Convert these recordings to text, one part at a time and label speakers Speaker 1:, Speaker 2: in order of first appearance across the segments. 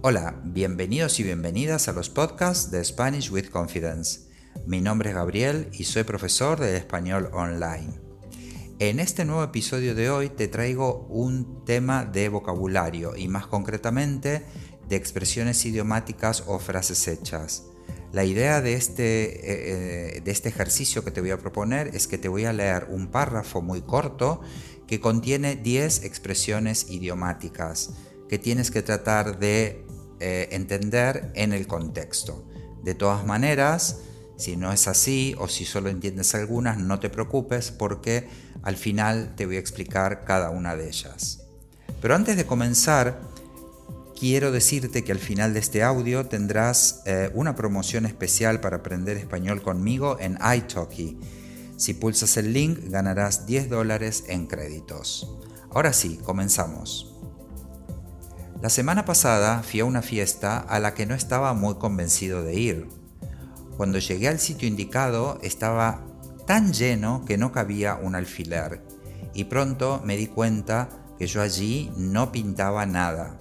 Speaker 1: Hola, bienvenidos y bienvenidas a los podcasts de Spanish with Confidence. Mi nombre es Gabriel y soy profesor de español online. En este nuevo episodio de hoy te traigo un tema de vocabulario y más concretamente de expresiones idiomáticas o frases hechas. La idea de este, eh, eh, de este ejercicio que te voy a proponer es que te voy a leer un párrafo muy corto que contiene 10 expresiones idiomáticas que tienes que tratar de eh, entender en el contexto. De todas maneras, si no es así o si solo entiendes algunas, no te preocupes porque al final te voy a explicar cada una de ellas. Pero antes de comenzar, quiero decirte que al final de este audio tendrás eh, una promoción especial para aprender español conmigo en italki. Si pulsas el link ganarás 10 dólares en créditos. Ahora sí, comenzamos. La semana pasada fui a una fiesta a la que no estaba muy convencido de ir. Cuando llegué al sitio indicado estaba tan lleno que no cabía un alfiler y pronto me di cuenta que yo allí no pintaba nada.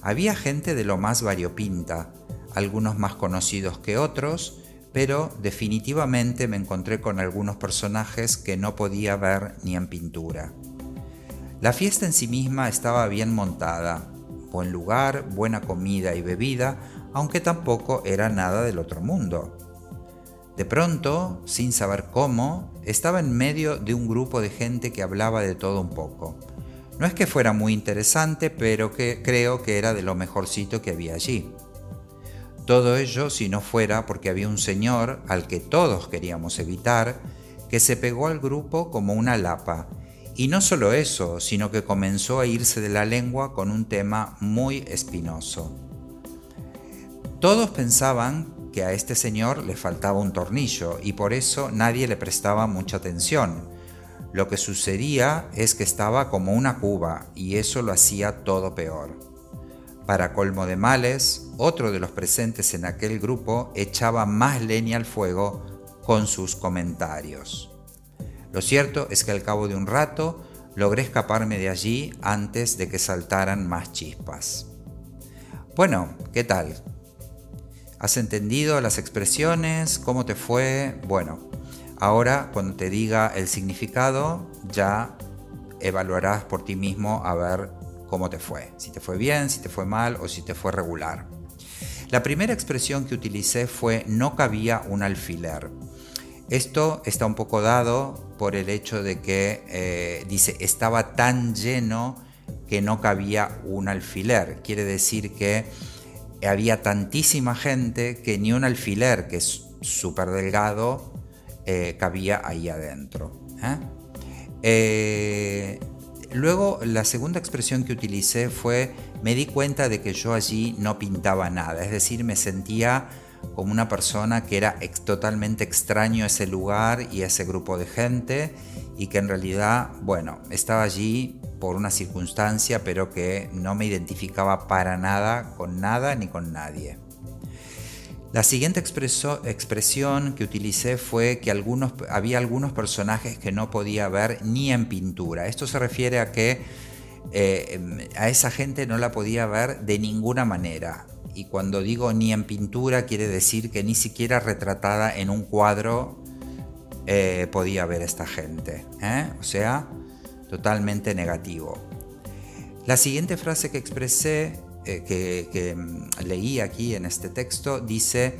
Speaker 1: Había gente de lo más variopinta, algunos más conocidos que otros, pero definitivamente me encontré con algunos personajes que no podía ver ni en pintura. La fiesta en sí misma estaba bien montada, buen lugar, buena comida y bebida, aunque tampoco era nada del otro mundo. De pronto, sin saber cómo, estaba en medio de un grupo de gente que hablaba de todo un poco. No es que fuera muy interesante, pero que creo que era de lo mejorcito que había allí. Todo ello si no fuera porque había un señor al que todos queríamos evitar, que se pegó al grupo como una lapa y no solo eso, sino que comenzó a irse de la lengua con un tema muy espinoso. Todos pensaban que a este señor le faltaba un tornillo y por eso nadie le prestaba mucha atención. Lo que sucedía es que estaba como una cuba y eso lo hacía todo peor. Para colmo de males, otro de los presentes en aquel grupo echaba más leña al fuego con sus comentarios. Lo cierto es que al cabo de un rato logré escaparme de allí antes de que saltaran más chispas. Bueno, ¿qué tal? ¿Has entendido las expresiones? ¿Cómo te fue? Bueno, ahora cuando te diga el significado ya evaluarás por ti mismo a ver cómo te fue. Si te fue bien, si te fue mal o si te fue regular. La primera expresión que utilicé fue no cabía un alfiler. Esto está un poco dado por el hecho de que, eh, dice, estaba tan lleno que no cabía un alfiler. Quiere decir que había tantísima gente que ni un alfiler, que es súper delgado, eh, cabía ahí adentro. ¿eh? luego, la segunda expresión que utilicé fue, me di cuenta de que yo allí no pintaba nada, es decir, me sentía como una persona que era totalmente extraño a ese lugar y a ese grupo de gente y que en realidad, bueno, estaba allí por una circunstancia, pero que no me identificaba para nada con nada ni con nadie. La siguiente expresión que utilicé fue que algunos, había algunos personajes que no podía ver ni en pintura. Esto se refiere a que eh, a esa gente no la podía ver de ninguna manera y cuando digo ni en pintura quiere decir que ni siquiera retratada en un cuadro eh, podía ver esta gente. ¿eh? O sea, totalmente negativo. La siguiente frase que expresé, eh, que, mm, leí aquí en este texto, dice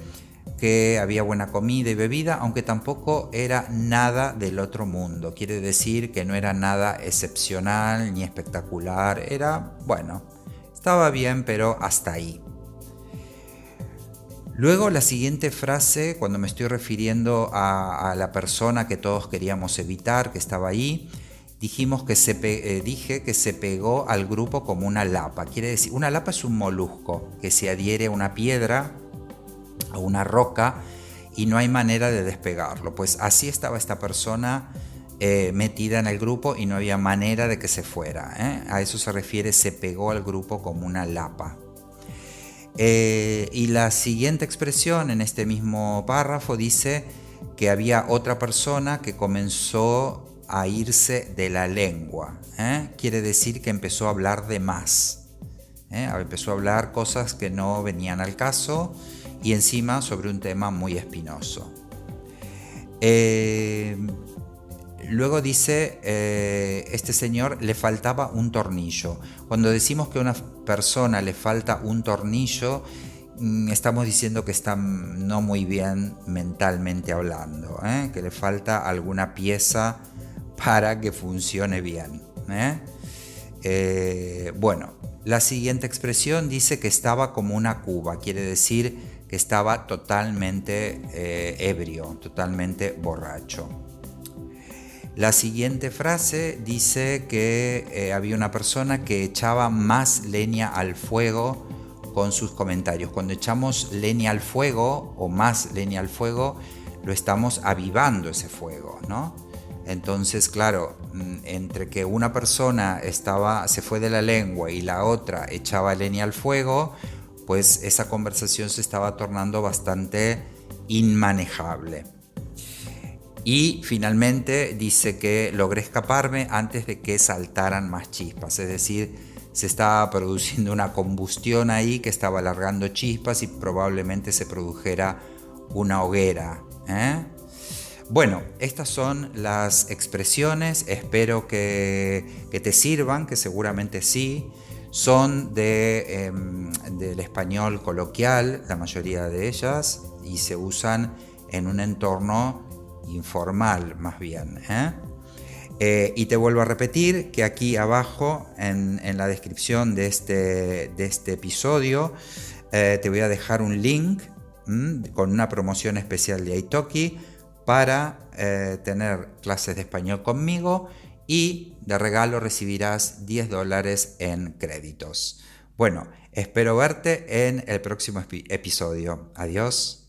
Speaker 1: que había buena comida y bebida, aunque tampoco era nada del otro mundo. Quiere decir que no era nada excepcional ni espectacular, era, bueno, estaba bien, pero hasta ahí. Luego la siguiente frase, cuando me estoy refiriendo a, la persona que todos queríamos evitar, que estaba ahí, dijimos que se eh, dije que se pegó al grupo como una lapa. Quiere decir, una lapa es un molusco que se adhiere a una piedra, a una roca, y no hay manera de despegarlo. Pues así estaba esta persona eh, metida en el grupo y no había manera de que se fuera. ¿eh? A eso se refiere, se pegó al grupo como una lapa. Eh, y la siguiente expresión en este mismo párrafo dice que había otra persona que comenzó a irse de la lengua. ¿eh? Quiere decir que empezó a hablar de más. ¿eh? Empezó a hablar cosas que no venían al caso y encima sobre un tema muy espinoso. Luego dice, este señor le faltaba un tornillo. Cuando decimos que una persona le falta un tornillo, mm, estamos diciendo que está no muy bien mentalmente hablando, que le falta alguna pieza para que funcione bien. bueno, la siguiente expresión dice que estaba como una cuba, quiere decir que estaba totalmente eh, ebrio, totalmente borracho. La siguiente frase dice que eh, había una persona que echaba más leña al fuego con sus comentarios. Cuando echamos leña al fuego o más leña al fuego, lo estamos avivando ese fuego, ¿no? Entonces, claro, mm, entre que una persona estaba, se fue de la lengua y la otra echaba leña al fuego, pues esa conversación se estaba tornando bastante inmanejable. Y finalmente dice que logré escaparme antes de que saltaran más chispas, es decir, se estaba produciendo una combustión ahí que estaba alargando chispas y probablemente se produjera una hoguera. ¿eh? Bueno, estas son las expresiones, espero que, te sirvan, que seguramente sí. Son de, em, del español coloquial, la mayoría de ellas, y se usan en un entorno informal más bien. ¿eh? Eh, y te vuelvo a repetir que aquí abajo en, la descripción de este, de este episodio eh, te voy a dejar un link con una promoción especial de Italki para tener clases de español conmigo y de regalo recibirás 10 dólares en créditos. Bueno, espero verte en el próximo episodio. Adiós.